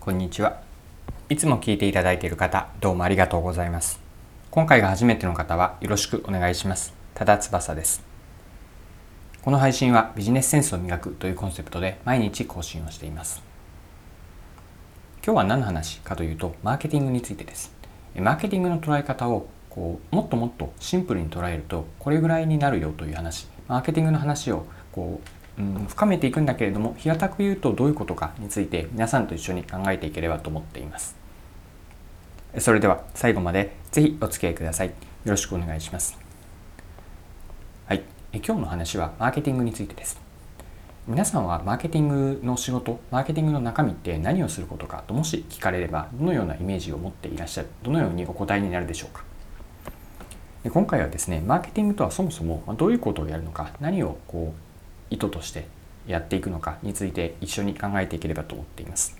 こんにちは。いつも聞いていただいている方、どうもありがとうございます。今回が初めての方はよろしくお願いします。ただ翼です。この配信はビジネスセンスを磨くというコンセプトで毎日更新をしています。今日は何の話かというと、マーケティングについてです。マーケティングの捉え方をこうもっともっとシンプルに捉えるとこれぐらいになるよという話マーケティングの話をこう深めていくんだけれども平たく言うとどういうことかについて皆さんと一緒に考えていければと思っています。それでは最後まで是非お付き合いください。よろしくお願いします。はい。今日の話はマーケティングについてです。皆さんはマーケティングの仕事マーケティングの中身って何をすることかともし聞かれればどのようなイメージを持っていらっしゃるどのようにお答えになるでしょうか。今回はですねマーケティングとはそもそもどういうことをやるのか何をこう意図としてやっていくのかについて一緒に考えていければと思っています。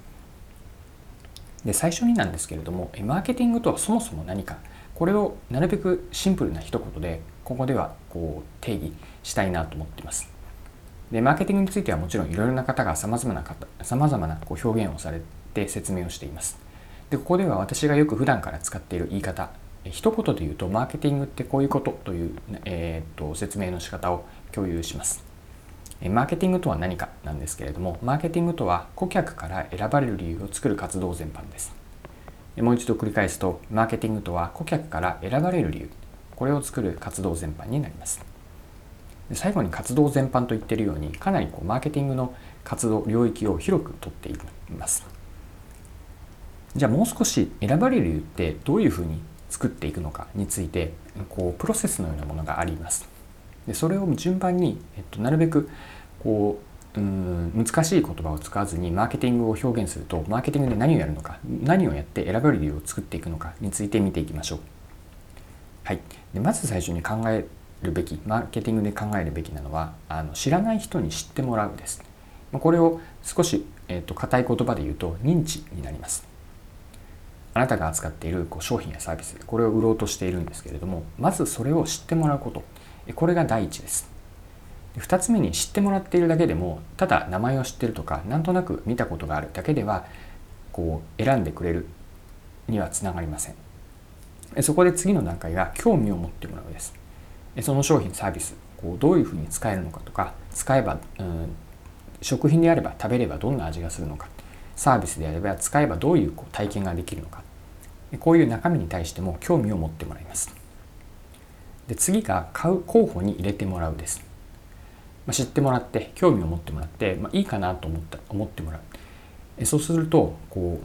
で最初になんですけれどもマーケティングとはそもそも何かこれをなるべくシンプルな一言でここではこう定義したいなと思っています。でマーケティングについてはもちろんいろいろな方がさまざまな方さまざまなこう表現をされて説明をしています。でここでは私がよく普段から使っている言い方一言で言うとマーケティングってこういうことという、えー、と説明の仕方を共有します。マーケティングとは何かなんですけれどもマーケティングとは顧客から選ばれる理由を作る活動全般です。もう一度繰り返すとマーケティングとは顧客から選ばれる理由。これを作る活動全般になります。最後に活動全般と言ってるようにかなりこうマーケティングの活動領域を広くとっています。じゃあもう少し選ばれる理由ってどういうふうに作っていくのかについてこうプロセスのようなものがあります。でそれを順番に、えっと、なるべくこううん難しい言葉を使わずにマーケティングを表現するとマーケティングで何をやるのか何をやって選ばれる理由を作っていくのかについて見ていきましょう。はい、でまず最初に考えるべきマーケティングで考えるべきなのはあの知らない人に知ってもらうです。これを少し、えーと、硬い言葉で言うと認知になります。あなたが扱っているこう商品やサービスこれを売ろうとしているんですけれどもまずそれを知ってもらうことこれが第一です。2つ目に知ってもらっているだけでもただ名前を知ってるとかなんとなく見たことがあるだけではこう選んでくれるにはつながりません。そこで次の段階が興味を持ってもらうです。その商品サービスこうどういうふうに使えるのかとか使えば、うん、食品であれば食べればどんな味がするのかサービスであれば使えばどういうこう体験ができるのか。こういう中身に対しても興味を持ってもらいます。で次が買う候補に入れてもらうです、まあ、知ってもらって興味を持ってもらって、まあ、いいかなと思った思ってもらう。えそうするとこ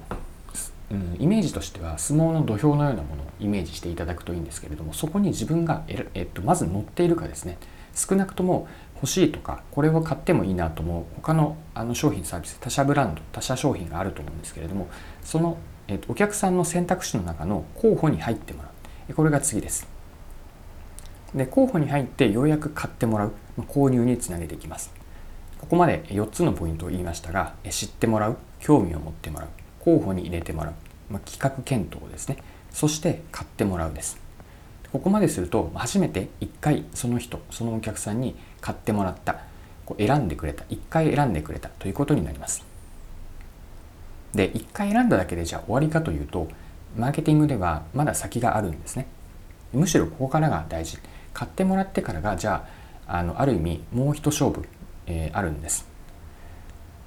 う、うん、イメージとしては相撲の土俵のようなものをイメージしていただくといいんですけれどもそこに自分がえ、えっと、まず乗っているかですね。少なくとも欲しいとかこれを買ってもいいなと思う。他のあの商品サービス他社ブランド他社商品があると思うんですけれどもその、えっと、お客さんの選択肢の中の候補に入ってもらう。これが次です。で候補に入ってようやく買ってもらう購入につなげていきます。ここまで4つのポイントを言いましたが知ってもらう興味を持ってもらう候補に入れてもらう、まあ、企画検討ですね。そして買ってもらうです。ここまですると初めて1回その人そのお客さんに買ってもらったこう選んでくれた1回選んでくれたということになります。で1回選んだだけでじゃあ終わりかというとマーケティングではまだ先があるんですね。むしろここからが大事。買ってもらってからがじゃああのある意味もう一勝負、えー、あるんです。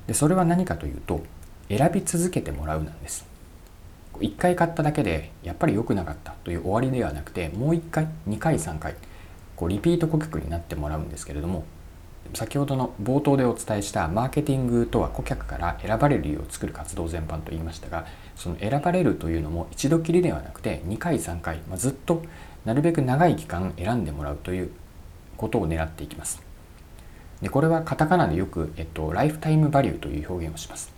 でそれは何かというと選び続けてもらうなんです。1回買っただけでやっぱり良くなかったという終わりではなくてもう1回2回3回こうリピート顧客になってもらうんですけれども先ほどの冒頭でお伝えしたマーケティングとは顧客から選ばれる理由を作る活動全般と言いましたがその選ばれるというのも一度きりではなくて2回3回、まあ、ずっとなるべく長い期間選んでもらうということを狙っていきます。でこれはカタカナでよく、えっと、ライフタイムバリューという表現をします。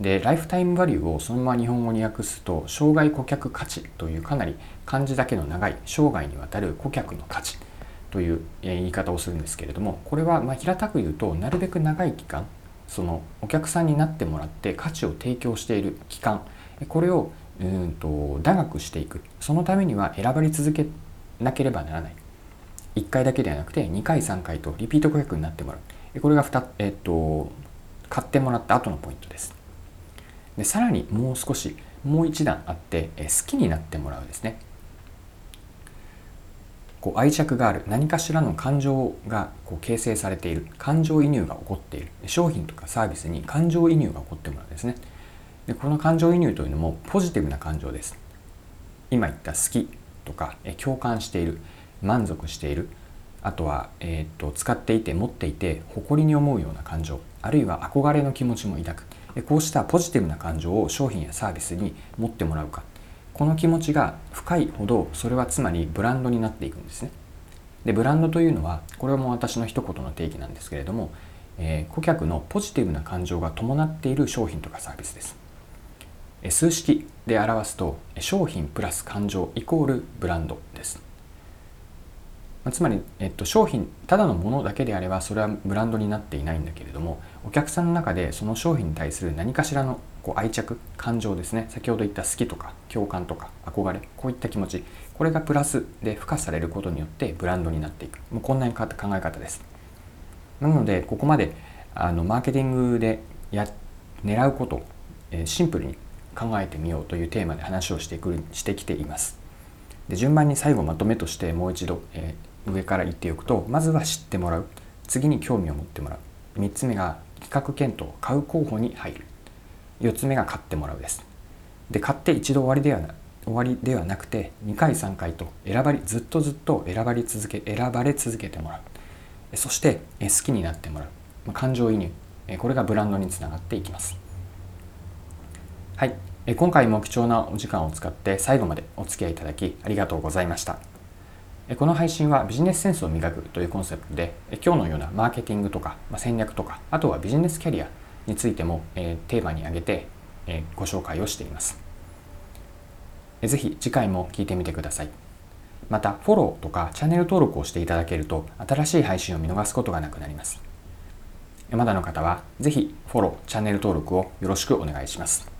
でライフタイムバリューをそのまま日本語に訳すと生涯顧客価値というかなり漢字だけの長い生涯にわたる顧客の価値という言い方をするんですけれどもこれはま平たく言うとなるべく長い期間そのお客さんになってもらって価値を提供している期間これをうんと長くしていく。そのためには選ばれ続けなければならない。1回だけではなくて2回3回とリピート顧客になってもらう。これが2、えっと、買ってもらった後のポイントです。でさらにもう少しもう一段あって好きになってもらうですね。こう愛着がある。何かしらの感情がこう形成されている。感情移入が起こっている。商品とかサービスに感情移入が起こってもらうんですね。でこの感情移入というのもポジティブな感情です。今言った好きとか共感している満足している。あとは、えーと、使っていて持っていて誇りに思うような感情。あるいは憧れの気持ちも抱く。こうしたポジティブな感情を商品やサービスに持ってもらうか。この気持ちが深いほどそれはつまりブランドになっていくんですね。でブランドというのはこれはもう私の一言の定義なんですけれども、えー、顧客のポジティブな感情が伴っている商品とかサービスです。数式で表すと商品プラス感情イコールブランドです。つまり、えっと、商品ただのものだけであればそれはブランドになっていないんだけれどもお客さんの中でその商品に対する何かしらのこう愛着感情ですね。先ほど言った好きとか共感とか憧れこういった気持ちこれがプラスで付加されることによってブランドになっていく。もうこんなに変わった考え方です。なのでここまであのマーケティングでや狙うことえシンプルに考えてみようというテーマで話をしてくるしてきています。で順番に最後まとめとしてもう一度、えー上から言っておくとまずは知ってもらう。次に興味を持ってもらう。3つ目が企画検討買う候補に入る。4つ目が買ってもらうです。で買って一度終わりではな終わりではなくて2回3回と選ばれずっとずっと選ばれ続け選ばれ続けてもらう。そして好きになってもらう。感情移入。これがブランドにつながっていきます。はい。え今回も貴重なお時間を使って最後までお付き合いいただきありがとうございました。この配信はビジネスセンスを磨くというコンセプトで今日のようなマーケティングとか戦略とかあとはビジネスキャリアについてもえテーマに挙げてえご紹介をしています。ぜひ次回も聞いてみてください。またフォローとかチャンネル登録をしていただけると新しい配信を見逃すことがなくなります。まだの方はぜひフォローチャンネル登録をよろしくお願いします。